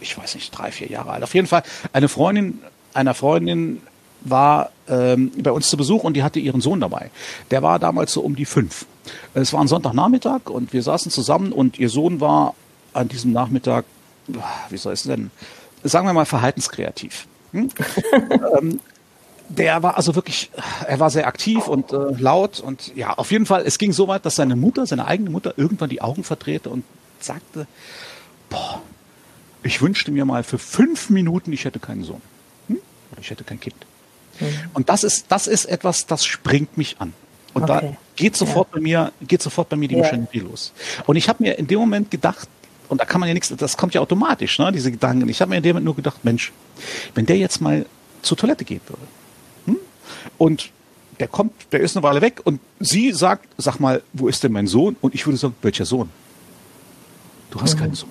Speaker 3: ich weiß nicht, drei, vier Jahre alt. Auf jeden Fall eine Freundin einer Freundin war ähm, bei uns zu Besuch und die hatte ihren Sohn dabei. Der war damals so um die fünf. Es war ein Sonntagnachmittag und wir saßen zusammen und ihr Sohn war an diesem Nachmittag, wie soll ich es denn, sagen wir mal verhaltenskreativ. Hm? ähm, der war also wirklich, er war sehr aktiv und äh, laut und ja, auf jeden Fall, es ging so weit, dass seine Mutter, seine eigene Mutter irgendwann die Augen verdrehte und sagte, boah, ich wünschte mir mal für fünf Minuten, ich hätte keinen Sohn. Hm? Oder ich hätte kein Kind. Mhm. Und das ist, das ist etwas, das springt mich an. Und okay. da geht sofort ja. bei mir, geht sofort bei mir die ja. Maschinerie los. Und ich habe mir in dem Moment gedacht, und da kann man ja nichts, das kommt ja automatisch, ne, diese Gedanken. Ich habe mir in dem Moment nur gedacht, Mensch, wenn der jetzt mal zur Toilette gehen würde? Und der kommt, der ist eine Weile weg und sie sagt, sag mal, wo ist denn mein Sohn? Und ich würde sagen, welcher Sohn? Du hast mhm. keinen Sohn.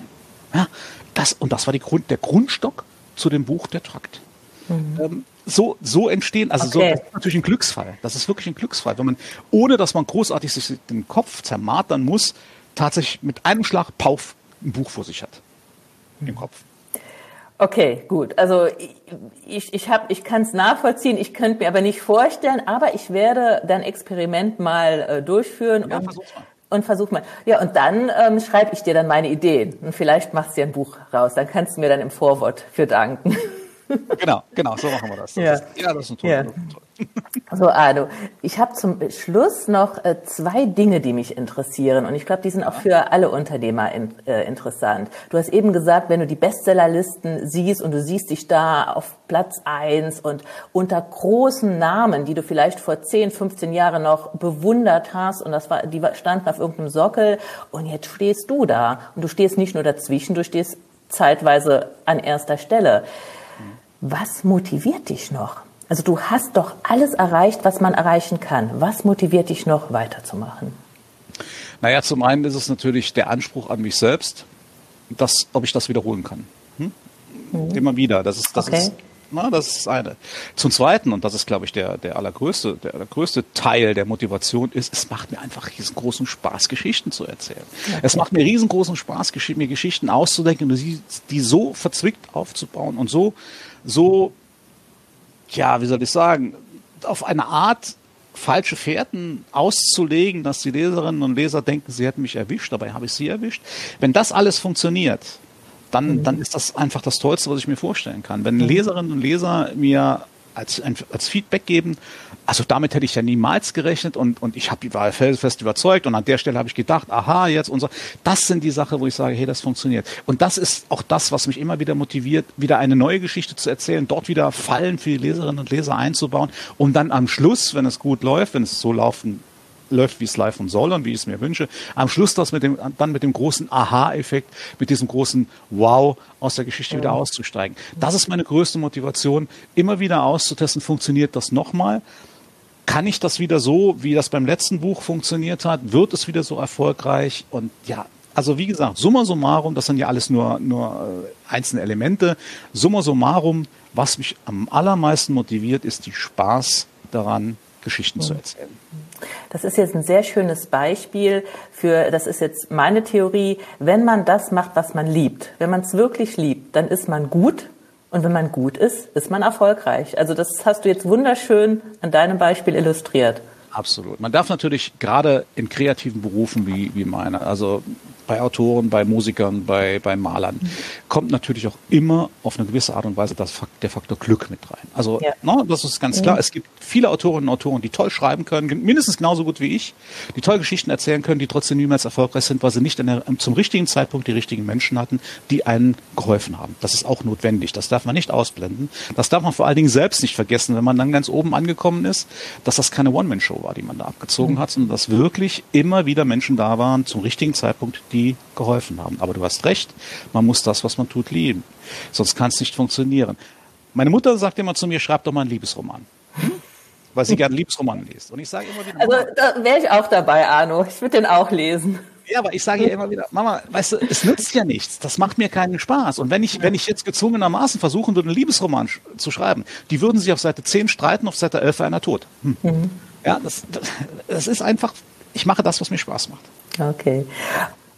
Speaker 3: Ja, das, und das war Grund, der Grundstock zu dem Buch Der Trakt. Mhm. Ähm, so, so entstehen, also okay. so, das ist natürlich ein Glücksfall. Das ist wirklich ein Glücksfall, wenn man, ohne dass man großartig sich den Kopf zermartern muss, tatsächlich mit einem Schlag, pauf, ein Buch vor sich hat. Im Kopf.
Speaker 2: Okay, gut. Also ich, ich, hab, ich kann es nachvollziehen, ich könnte mir aber nicht vorstellen, aber ich werde dein Experiment mal äh, durchführen ja, und, mal. und versuch mal. Ja, und dann ähm, schreibe ich dir dann meine Ideen und vielleicht machst du dir ein Buch raus. Dann kannst du mir dann im Vorwort für danken.
Speaker 3: Genau, genau, so machen wir das. das
Speaker 2: ja. Ist, ja, das ist ein toll. Ja. So, Arno, ich habe zum Schluss noch äh, zwei Dinge, die mich interessieren. Und ich glaube, die sind auch für alle Unternehmer in, äh, interessant. Du hast eben gesagt, wenn du die Bestsellerlisten siehst und du siehst dich da auf Platz eins und unter großen Namen, die du vielleicht vor 10, 15 Jahren noch bewundert hast und das war, die standen auf irgendeinem Sockel und jetzt stehst du da. Und du stehst nicht nur dazwischen, du stehst zeitweise an erster Stelle. Was motiviert dich noch? Also du hast doch alles erreicht, was man erreichen kann. Was motiviert dich noch weiterzumachen?
Speaker 3: Naja, zum einen ist es natürlich der Anspruch an mich selbst, dass, ob ich das wiederholen kann. Hm? Mhm. Immer wieder. Das ist, das okay. ist na, das ist eine. Zum Zweiten, und das ist, glaube ich, der, der allergrößte, der allergrößte Teil der Motivation ist, es macht mir einfach riesengroßen Spaß, Geschichten zu erzählen. Okay. Es macht mir riesengroßen Spaß, mir Geschichten auszudenken und die so verzwickt aufzubauen und so so, ja, wie soll ich sagen, auf eine Art falsche Fährten auszulegen, dass die Leserinnen und Leser denken, sie hätten mich erwischt, dabei habe ich sie erwischt. Wenn das alles funktioniert, dann, mhm. dann ist das einfach das Tollste, was ich mir vorstellen kann. Wenn mhm. Leserinnen und Leser mir als, als Feedback geben. Also damit hätte ich ja niemals gerechnet und, und ich hab, war fest überzeugt und an der Stelle habe ich gedacht, aha, jetzt und so. Das sind die Sachen, wo ich sage, hey, das funktioniert. Und das ist auch das, was mich immer wieder motiviert, wieder eine neue Geschichte zu erzählen, dort wieder Fallen für die Leserinnen und Leser einzubauen, um dann am Schluss, wenn es gut läuft, wenn es so laufen läuft, wie es laufen soll und wie ich es mir wünsche. Am Schluss das mit dem, dann mit dem großen Aha-Effekt, mit diesem großen Wow aus der Geschichte wieder auszusteigen. Das ist meine größte Motivation, immer wieder auszutesten, funktioniert das nochmal? Kann ich das wieder so, wie das beim letzten Buch funktioniert hat? Wird es wieder so erfolgreich? Und ja, also wie gesagt, summa summarum, das sind ja alles nur, nur äh, einzelne Elemente. Summa summarum, was mich am allermeisten motiviert, ist die Spaß daran, Geschichten zu erzählen.
Speaker 2: Das ist jetzt ein sehr schönes Beispiel für, das ist jetzt meine Theorie, wenn man das macht, was man liebt, wenn man es wirklich liebt, dann ist man gut und wenn man gut ist, ist man erfolgreich. Also das hast du jetzt wunderschön an deinem Beispiel illustriert.
Speaker 3: Absolut. Man darf natürlich gerade in kreativen Berufen wie, wie meiner, also bei Autoren, bei Musikern, bei, bei Malern, mhm. kommt natürlich auch immer auf eine gewisse Art und Weise das, der Faktor Glück mit rein. Also, ja. no, das ist ganz klar. Mhm. Es gibt viele Autorinnen und Autoren, die toll schreiben können, mindestens genauso gut wie ich, die toll Geschichten erzählen können, die trotzdem niemals erfolgreich sind, weil sie nicht der, zum richtigen Zeitpunkt die richtigen Menschen hatten, die einen geholfen haben. Das ist auch notwendig. Das darf man nicht ausblenden. Das darf man vor allen Dingen selbst nicht vergessen, wenn man dann ganz oben angekommen ist, dass das keine One-Man-Show war, die man da abgezogen mhm. hat, sondern dass wirklich immer wieder Menschen da waren zum richtigen Zeitpunkt, die geholfen haben. Aber du hast recht, man muss das, was man tut, lieben. Sonst kann es nicht funktionieren. Meine Mutter sagt immer zu mir, schreib doch mal einen Liebesroman. Weil sie gerne Liebesroman liest. Und ich sage immer wieder.
Speaker 2: Also da wäre ich auch dabei, Arno. Ich würde den auch lesen.
Speaker 3: Ja, aber ich sage ja immer wieder, Mama, weißt du, es nützt ja nichts. Das macht mir keinen Spaß. Und wenn ich, wenn ich jetzt gezwungenermaßen versuchen würde, einen Liebesroman sch zu schreiben, die würden sich auf Seite 10 streiten, auf Seite 11 einer tot. Hm. Mhm. Ja, das, das ist einfach, ich mache das, was mir Spaß macht.
Speaker 2: Okay.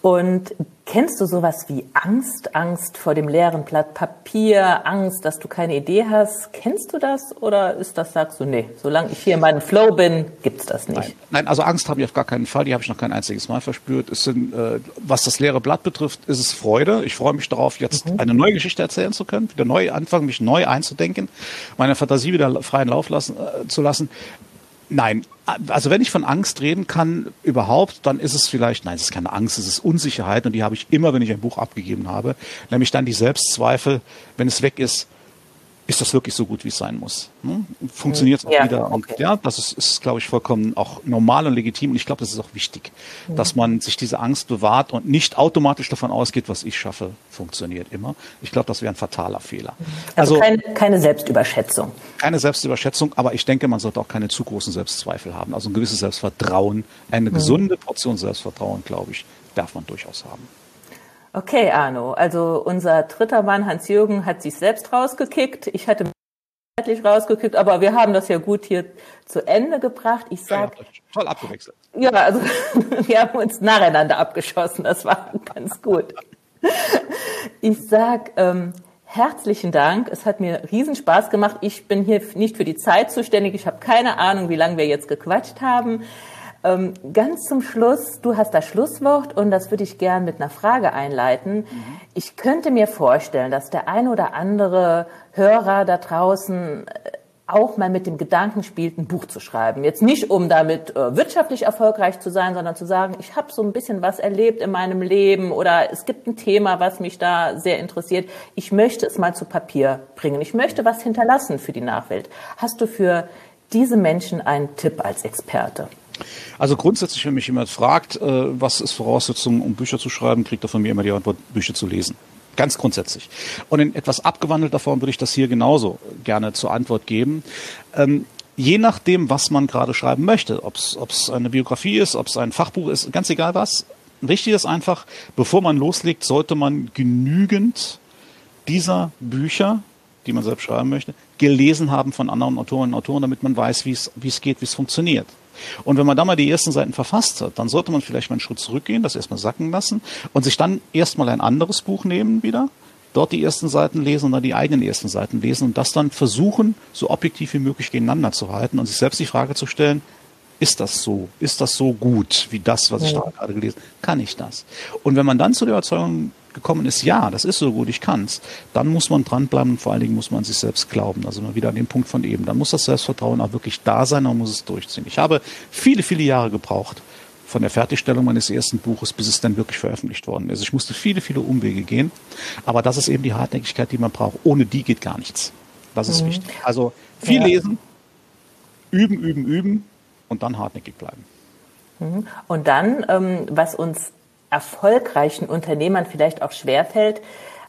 Speaker 2: Und kennst du sowas wie Angst, Angst vor dem leeren Blatt Papier, Angst, dass du keine Idee hast? Kennst du das oder ist das, sagst du, nee, solange ich hier in meinem Flow bin, gibt's das nicht?
Speaker 3: Nein, Nein also Angst habe ich auf gar keinen Fall, die habe ich noch kein einziges Mal verspürt. Es sind, äh, was das leere Blatt betrifft, ist es Freude. Ich freue mich darauf, jetzt mhm. eine neue Geschichte erzählen zu können, wieder neu anfangen, mich neu einzudenken, meine Fantasie wieder freien Lauf lassen, äh, zu lassen. Nein, also wenn ich von Angst reden kann überhaupt, dann ist es vielleicht, nein, es ist keine Angst, es ist Unsicherheit und die habe ich immer, wenn ich ein Buch abgegeben habe, nämlich dann die Selbstzweifel, wenn es weg ist, ist das wirklich so gut, wie es sein muss? Hm? Funktioniert es auch ja, wieder? Und okay. ja, das ist, ist, glaube ich, vollkommen auch normal und legitim. Und ich glaube, das ist auch wichtig, mhm. dass man sich diese Angst bewahrt und nicht automatisch davon ausgeht, was ich schaffe, funktioniert immer. Ich glaube, das wäre ein fataler Fehler.
Speaker 2: Also, also keine, keine, Selbstüberschätzung.
Speaker 3: Keine Selbstüberschätzung, aber ich denke, man sollte auch keine zu großen Selbstzweifel haben. Also ein gewisses Selbstvertrauen, eine mhm. gesunde Portion Selbstvertrauen, glaube ich, darf man durchaus haben.
Speaker 2: Okay, Arno. Also unser dritter Mann Hans-Jürgen hat sich selbst rausgekickt. Ich hatte zeitlich rausgekickt, aber wir haben das ja gut hier zu Ende gebracht. Ich sag, ja,
Speaker 3: toll abgewechselt.
Speaker 2: Ja, also wir haben uns nacheinander abgeschossen. Das war ganz gut. Ich sag ähm, herzlichen Dank. Es hat mir riesen Spaß gemacht. Ich bin hier nicht für die Zeit zuständig. Ich habe keine Ahnung, wie lange wir jetzt gequatscht haben. Ähm, ganz zum Schluss, du hast das Schlusswort und das würde ich gern mit einer Frage einleiten. Mhm. Ich könnte mir vorstellen, dass der ein oder andere Hörer da draußen äh, auch mal mit dem Gedanken spielt, ein Buch zu schreiben. Jetzt nicht, um damit äh, wirtschaftlich erfolgreich zu sein, sondern zu sagen, ich habe so ein bisschen was erlebt in meinem Leben oder es gibt ein Thema, was mich da sehr interessiert. Ich möchte es mal zu Papier bringen. Ich möchte was hinterlassen für die Nachwelt. Hast du für diese Menschen einen Tipp als Experte?
Speaker 3: Also grundsätzlich, wenn mich jemand fragt, äh, was ist Voraussetzung, um Bücher zu schreiben, kriegt er von mir immer die Antwort, Bücher zu lesen. Ganz grundsätzlich. Und in etwas abgewandelter Form würde ich das hier genauso gerne zur Antwort geben. Ähm, je nachdem, was man gerade schreiben möchte, ob es eine Biografie ist, ob es ein Fachbuch ist, ganz egal was. Wichtig ist einfach, bevor man loslegt, sollte man genügend dieser Bücher, die man selbst schreiben möchte, gelesen haben von anderen Autorinnen und Autoren, damit man weiß, wie es geht, wie es funktioniert. Und wenn man da mal die ersten Seiten verfasst hat, dann sollte man vielleicht mal einen Schritt zurückgehen, das erstmal sacken lassen und sich dann erstmal ein anderes Buch nehmen wieder, dort die ersten Seiten lesen und dann die eigenen ersten Seiten lesen und das dann versuchen, so objektiv wie möglich gegeneinander zu halten und sich selbst die Frage zu stellen, ist das so? Ist das so gut wie das, was ich da gerade gelesen habe? Kann ich das? Und wenn man dann zu der Überzeugung gekommen ist, ja, das ist so gut, ich kann's, dann muss man dranbleiben und vor allen Dingen muss man sich selbst glauben. Also mal wieder an den Punkt von eben. Dann muss das Selbstvertrauen auch wirklich da sein und muss es durchziehen. Ich habe viele, viele Jahre gebraucht von der Fertigstellung meines ersten Buches, bis es dann wirklich veröffentlicht worden ist. Ich musste viele, viele Umwege gehen. Aber das ist eben die Hartnäckigkeit, die man braucht. Ohne die geht gar nichts. Das ist mhm. wichtig. Also viel ja. lesen, üben, üben, üben und dann hartnäckig bleiben.
Speaker 2: Mhm. Und dann, ähm, was uns erfolgreichen Unternehmern vielleicht auch schwerfällt,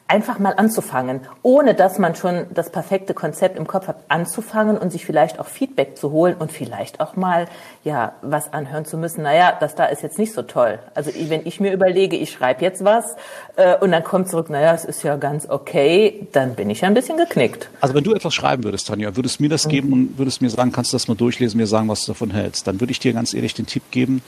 Speaker 2: einfach mal anzufangen, ohne dass man schon das perfekte Konzept im Kopf hat, anzufangen und sich vielleicht auch Feedback zu holen und vielleicht auch mal ja was anhören zu müssen. Naja, das da ist jetzt nicht so toll. Also wenn ich mir überlege, ich schreibe jetzt was äh, und dann kommt zurück, naja, es ist ja ganz okay, dann bin ich ja ein bisschen geknickt.
Speaker 3: Also wenn du etwas schreiben würdest, Tanja, würdest mir das mhm. geben und würdest mir sagen, kannst du das mal durchlesen, mir sagen, was du davon hältst, dann würde ich dir ganz ehrlich den Tipp geben,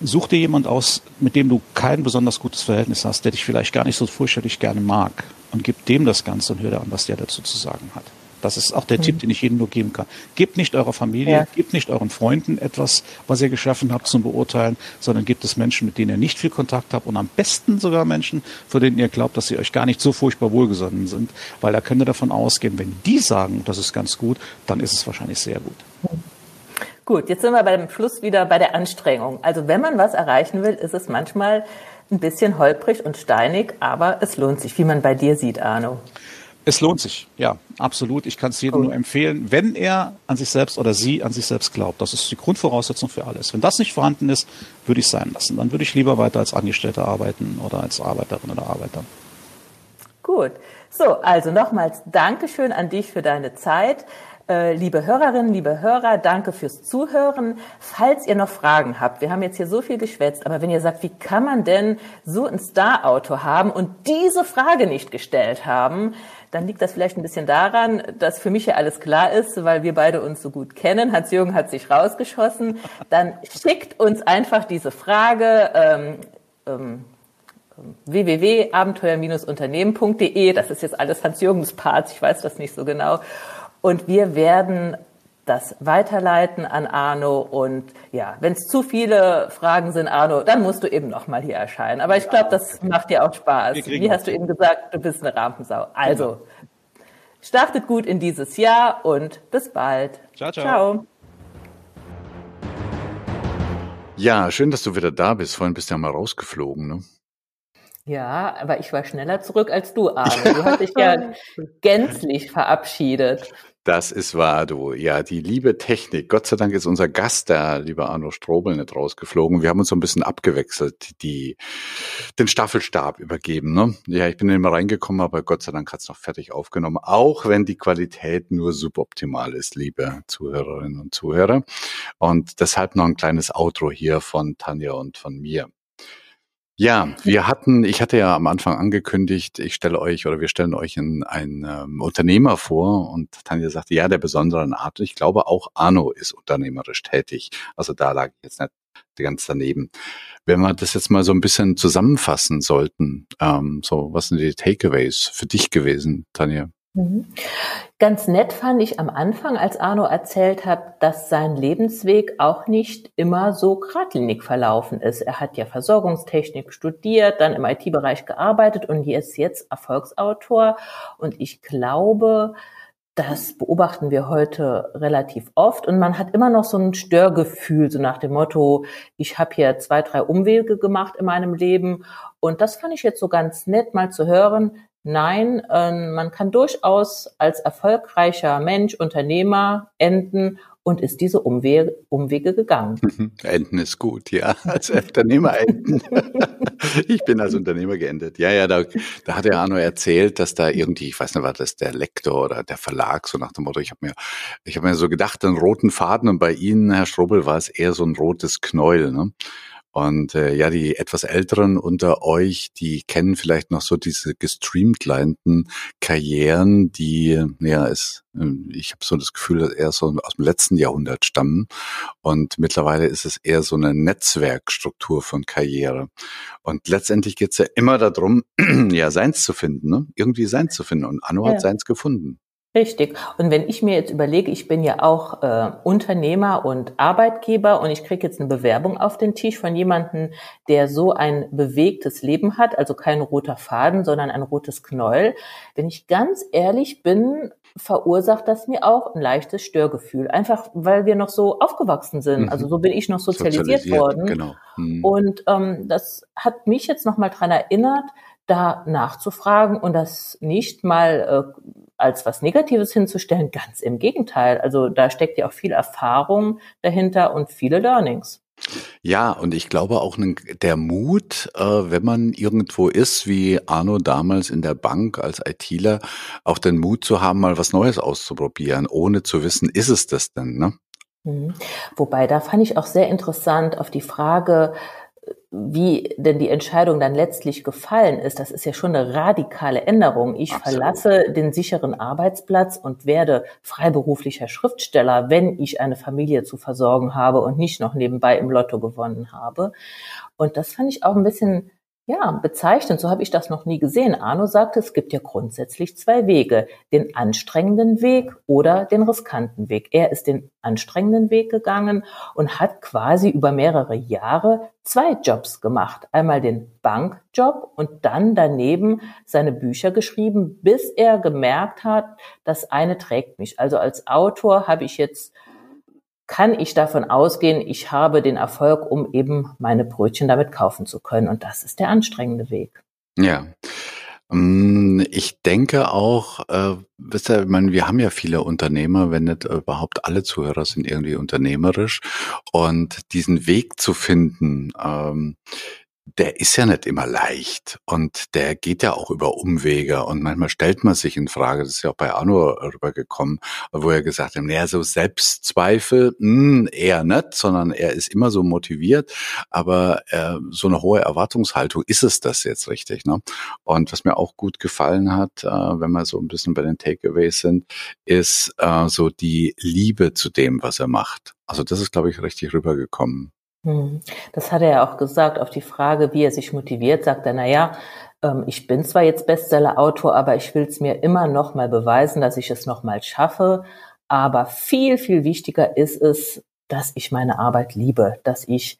Speaker 3: such dir jemand aus, mit dem du kein besonders gutes Verhältnis hast, der dich vielleicht gar nicht so furchtbar gerne mag und gib dem das Ganze und hör dir an, was der dazu zu sagen hat. Das ist auch der mhm. Tipp, den ich Ihnen nur geben kann. Gebt nicht eurer Familie, ja. gebt nicht euren Freunden etwas, was ihr geschaffen habt zum Beurteilen, sondern gebt es Menschen, mit denen ihr nicht viel Kontakt habt und am besten sogar Menschen, für denen ihr glaubt, dass sie euch gar nicht so furchtbar wohlgesonnen sind, weil da könnt ihr davon ausgehen, wenn die sagen, das ist ganz gut, dann ist es wahrscheinlich sehr gut.
Speaker 2: Gut, jetzt sind wir beim Schluss wieder bei der Anstrengung. Also wenn man was erreichen will, ist es manchmal ein bisschen holprig und steinig, aber es lohnt sich, wie man bei dir sieht, Arno.
Speaker 3: Es lohnt sich, ja, absolut. Ich kann es jedem nur empfehlen, wenn er an sich selbst oder sie an sich selbst glaubt. Das ist die Grundvoraussetzung für alles. Wenn das nicht vorhanden ist, würde ich sein lassen. Dann würde ich lieber weiter als Angestellter arbeiten oder als Arbeiterin oder Arbeiter.
Speaker 2: Gut. So, also nochmals Dankeschön an dich für deine Zeit. Äh, liebe Hörerinnen, liebe Hörer, danke fürs Zuhören. Falls ihr noch Fragen habt, wir haben jetzt hier so viel geschwätzt, aber wenn ihr sagt, wie kann man denn so ein Star-Auto haben und diese Frage nicht gestellt haben, dann liegt das vielleicht ein bisschen daran, dass für mich ja alles klar ist, weil wir beide uns so gut kennen. Hans-Jürgen hat sich rausgeschossen. Dann schickt uns einfach diese Frage. Ähm, ähm, www.abenteuer-unternehmen.de. Das ist jetzt alles Hans-Jürgens Part, ich weiß das nicht so genau. Und wir werden das weiterleiten an Arno. Und ja, wenn es zu viele Fragen sind, Arno, dann musst du eben nochmal hier erscheinen. Aber ich glaube, das macht dir auch Spaß. Wie hast du eben gesagt, du bist eine Rampensau. Also, genau. startet gut in dieses Jahr und bis bald.
Speaker 3: Ciao, ciao. ciao.
Speaker 1: Ja, schön, dass du wieder da bist. Vorhin bist du ja mal rausgeflogen, ne?
Speaker 2: Ja, aber ich war schneller zurück als du, Arno. Du hast dich ja gänzlich verabschiedet.
Speaker 1: Das ist wahr, du. Ja, die liebe Technik. Gott sei Dank ist unser Gast, der lieber Arno Strobel, nicht rausgeflogen. Wir haben uns so ein bisschen abgewechselt, die, den Staffelstab übergeben. Ne? Ja, ich bin immer reingekommen, aber Gott sei Dank hat es noch fertig aufgenommen. Auch wenn die Qualität nur suboptimal ist, liebe Zuhörerinnen und Zuhörer. Und deshalb noch ein kleines Outro hier von Tanja und von mir. Ja, wir hatten, ich hatte ja am Anfang angekündigt, ich stelle euch oder wir stellen euch einen, einen ähm, Unternehmer vor und Tanja sagte, ja, der besonderen Art. Ich glaube, auch Arno ist unternehmerisch tätig. Also da lag ich jetzt nicht ganz daneben. Wenn wir das jetzt mal so ein bisschen zusammenfassen sollten, ähm, so was sind die Takeaways für dich gewesen, Tanja? Mhm.
Speaker 2: Ganz nett fand ich am Anfang, als Arno erzählt hat, dass sein Lebensweg auch nicht immer so geradlinig verlaufen ist. Er hat ja Versorgungstechnik studiert, dann im IT-Bereich gearbeitet und ist jetzt Erfolgsautor. Und ich glaube, das beobachten wir heute relativ oft und man hat immer noch so ein Störgefühl, so nach dem Motto, ich habe hier zwei, drei Umwege gemacht in meinem Leben und das fand ich jetzt so ganz nett mal zu hören, Nein, äh, man kann durchaus als erfolgreicher Mensch, Unternehmer enden und ist diese Umwege, Umwege gegangen.
Speaker 1: Enden ist gut, ja, als Unternehmer enden. ich bin als Unternehmer geendet. Ja, ja, da, da hat der Arno erzählt, dass da irgendwie, ich weiß nicht, war das der Lektor oder der Verlag, so nach dem Motto, ich habe mir, ich habe mir so gedacht, einen roten Faden und bei Ihnen, Herr Strobel, war es eher so ein rotes Knäuel, ne? Und äh, ja, die etwas Älteren unter euch, die kennen vielleicht noch so diese gestreamlinten Karrieren, die, ja, ist, ähm, ich habe so das Gefühl, dass eher so aus dem letzten Jahrhundert stammen. Und mittlerweile ist es eher so eine Netzwerkstruktur von Karriere. Und letztendlich geht's ja immer darum, ja, seins zu finden, ne? irgendwie seins zu finden. Und Anno ja. hat seins gefunden.
Speaker 2: Richtig. Und wenn ich mir jetzt überlege, ich bin ja auch äh, Unternehmer und Arbeitgeber und ich kriege jetzt eine Bewerbung auf den Tisch von jemandem, der so ein bewegtes Leben hat, also kein roter Faden, sondern ein rotes Knäuel. Wenn ich ganz ehrlich bin, verursacht das mir auch ein leichtes Störgefühl. Einfach, weil wir noch so aufgewachsen sind. Mhm. Also so bin ich noch sozialisiert, sozialisiert worden. Genau. Mhm. Und ähm, das hat mich jetzt nochmal dran erinnert, da nachzufragen und das nicht mal äh, als was Negatives hinzustellen. Ganz im Gegenteil. Also da steckt ja auch viel Erfahrung dahinter und viele Learnings.
Speaker 1: Ja, und ich glaube auch der Mut, äh, wenn man irgendwo ist, wie Arno damals in der Bank als ITler, auch den Mut zu haben, mal was Neues auszuprobieren, ohne zu wissen, ist es das denn, ne?
Speaker 2: Mhm. Wobei, da fand ich auch sehr interessant auf die Frage, wie denn die Entscheidung dann letztlich gefallen ist, das ist ja schon eine radikale Änderung. Ich Absolut. verlasse den sicheren Arbeitsplatz und werde freiberuflicher Schriftsteller, wenn ich eine Familie zu versorgen habe und nicht noch nebenbei im Lotto gewonnen habe. Und das fand ich auch ein bisschen ja, bezeichnend, so habe ich das noch nie gesehen. Arno sagte, es gibt ja grundsätzlich zwei Wege, den anstrengenden Weg oder den riskanten Weg. Er ist den anstrengenden Weg gegangen und hat quasi über mehrere Jahre zwei Jobs gemacht. Einmal den Bankjob und dann daneben seine Bücher geschrieben, bis er gemerkt hat, das eine trägt mich. Also als Autor habe ich jetzt kann ich davon ausgehen, ich habe den Erfolg, um eben meine Brötchen damit kaufen zu können. Und das ist der anstrengende Weg.
Speaker 1: Ja. Mm, ich denke auch, äh, wisst ihr, ich meine, wir haben ja viele Unternehmer, wenn nicht überhaupt alle Zuhörer sind irgendwie unternehmerisch. Und diesen Weg zu finden, ähm, der ist ja nicht immer leicht und der geht ja auch über Umwege und manchmal stellt man sich in Frage, das ist ja auch bei Arno rübergekommen, wo er gesagt hat, naja, so Selbstzweifel, mh, hm, eher nicht, sondern er ist immer so motiviert, aber äh, so eine hohe Erwartungshaltung, ist es das jetzt richtig? Ne? Und was mir auch gut gefallen hat, äh, wenn wir so ein bisschen bei den Takeaways sind, ist äh, so die Liebe zu dem, was er macht. Also das ist, glaube ich, richtig rübergekommen.
Speaker 2: Hm. Das hat er ja auch gesagt auf die Frage, wie er sich motiviert, sagt er, na ja, ähm, ich bin zwar jetzt Bestseller-Autor, aber ich will es mir immer noch mal beweisen, dass ich es noch mal schaffe. Aber viel, viel wichtiger ist es, dass ich meine Arbeit liebe, dass ich,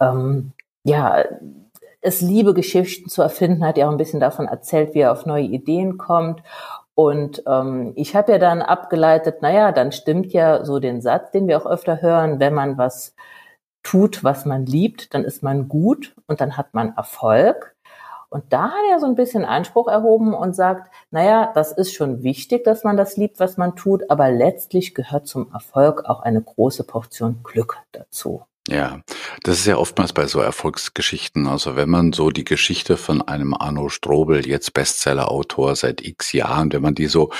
Speaker 2: ähm, ja, es liebe, Geschichten zu erfinden, hat ja auch ein bisschen davon erzählt, wie er auf neue Ideen kommt. Und ähm, ich habe ja dann abgeleitet, naja, dann stimmt ja so den Satz, den wir auch öfter hören, wenn man was tut, was man liebt, dann ist man gut und dann hat man Erfolg. Und da hat er so ein bisschen Anspruch erhoben und sagt, naja, das ist schon wichtig, dass man das liebt, was man tut, aber letztlich gehört zum Erfolg auch eine große Portion Glück dazu.
Speaker 1: Ja, das ist ja oftmals bei so Erfolgsgeschichten. Also wenn man so die Geschichte von einem Arno Strobel, jetzt Bestseller-Autor seit x Jahren, wenn man die so,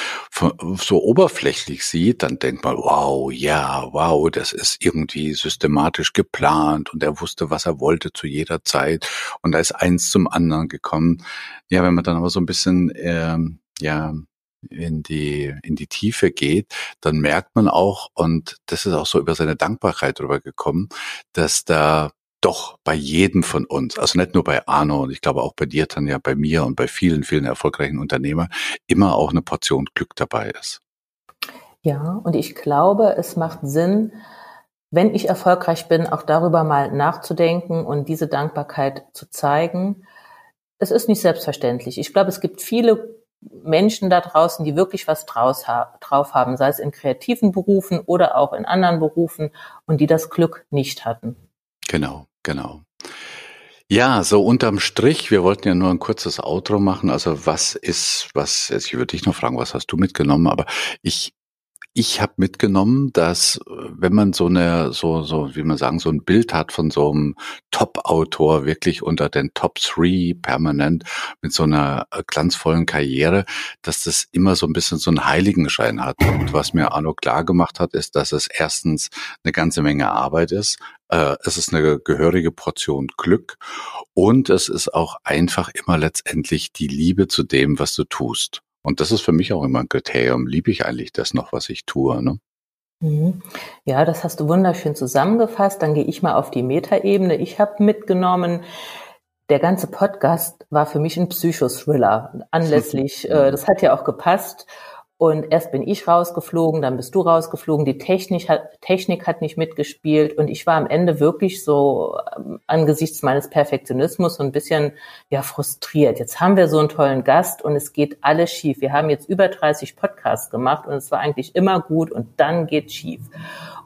Speaker 1: so oberflächlich sieht, dann denkt man, wow, ja, wow, das ist irgendwie systematisch geplant und er wusste, was er wollte zu jeder Zeit und da ist eins zum anderen gekommen. Ja, wenn man dann aber so ein bisschen, ähm, ja, in die, in die Tiefe geht, dann merkt man auch, und das ist auch so über seine Dankbarkeit drüber gekommen, dass da doch bei jedem von uns, also nicht nur bei Arno und ich glaube auch bei dir, Tanja, bei mir und bei vielen, vielen erfolgreichen Unternehmern, immer auch eine Portion Glück dabei ist.
Speaker 2: Ja, und ich glaube, es macht Sinn, wenn ich erfolgreich bin, auch darüber mal nachzudenken und diese Dankbarkeit zu zeigen. Es ist nicht selbstverständlich. Ich glaube, es gibt viele Menschen da draußen, die wirklich was draus ha drauf haben, sei es in kreativen Berufen oder auch in anderen Berufen und die das Glück nicht hatten.
Speaker 1: Genau, genau. Ja, so unterm Strich, wir wollten ja nur ein kurzes Outro machen. Also was ist, was, ich würde dich noch fragen, was hast du mitgenommen, aber ich ich habe mitgenommen, dass wenn man so eine, so, so, wie man sagen, so ein Bild hat von so einem Top-Autor, wirklich unter den Top Three permanent mit so einer äh, glanzvollen Karriere, dass das immer so ein bisschen so einen Heiligenschein hat. Und was mir Arno klar gemacht hat, ist, dass es erstens eine ganze Menge Arbeit ist, äh, es ist eine gehörige Portion Glück und es ist auch einfach immer letztendlich die Liebe zu dem, was du tust. Und das ist für mich auch immer ein Kriterium. Liebe ich eigentlich das noch, was ich tue? Ne?
Speaker 2: Mhm. Ja, das hast du wunderschön zusammengefasst. Dann gehe ich mal auf die Metaebene. Ich habe mitgenommen, der ganze Podcast war für mich ein Psychothriller. Anlässlich, äh, das hat ja auch gepasst. Und erst bin ich rausgeflogen, dann bist du rausgeflogen. Die Technik hat, Technik hat nicht mitgespielt und ich war am Ende wirklich so ähm, angesichts meines Perfektionismus so ein bisschen ja frustriert. Jetzt haben wir so einen tollen Gast und es geht alles schief. Wir haben jetzt über 30 Podcasts gemacht und es war eigentlich immer gut und dann geht schief.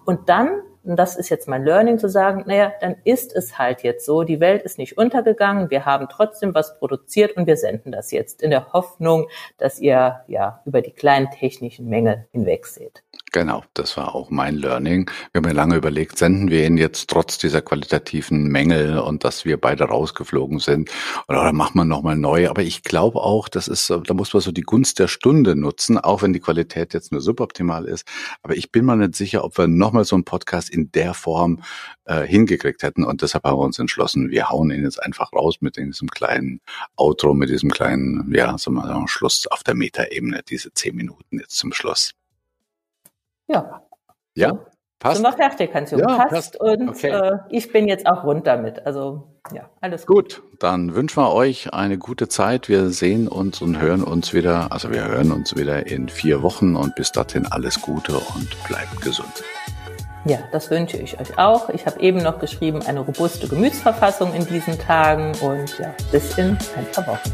Speaker 2: Und dann und das ist jetzt mein Learning zu sagen, naja, dann ist es halt jetzt so, die Welt ist nicht untergegangen, wir haben trotzdem was produziert und wir senden das jetzt in der Hoffnung, dass ihr ja über die kleinen technischen Mängel hinwegseht.
Speaker 1: Genau, das war auch mein Learning. Wir haben ja lange überlegt, senden wir ihn jetzt trotz dieser qualitativen Mängel und dass wir beide rausgeflogen sind oder, oder machen wir nochmal neu. Aber ich glaube auch, das ist, da muss man so die Gunst der Stunde nutzen, auch wenn die Qualität jetzt nur suboptimal ist. Aber ich bin mal nicht sicher, ob wir nochmal so einen Podcast in der Form äh, hingekriegt hätten. Und deshalb haben wir uns entschlossen, wir hauen ihn jetzt einfach raus mit diesem kleinen Outro, mit diesem kleinen, ja, so mal Schluss auf der Metaebene, diese zehn Minuten jetzt zum Schluss.
Speaker 2: Ja.
Speaker 1: Ja,
Speaker 2: passt. Sind wir fertig, Hans-Jürgen. Ja, passt. passt. Und okay. äh, ich bin jetzt auch rund damit. Also
Speaker 1: Ja, alles gut. Gut, dann wünschen wir euch eine gute Zeit. Wir sehen uns und hören uns wieder. Also wir hören uns wieder in vier Wochen und bis dahin alles Gute und bleibt gesund.
Speaker 2: Ja, das wünsche ich euch auch. Ich habe eben noch geschrieben, eine robuste Gemütsverfassung in diesen Tagen und ja, bis in ein paar Wochen.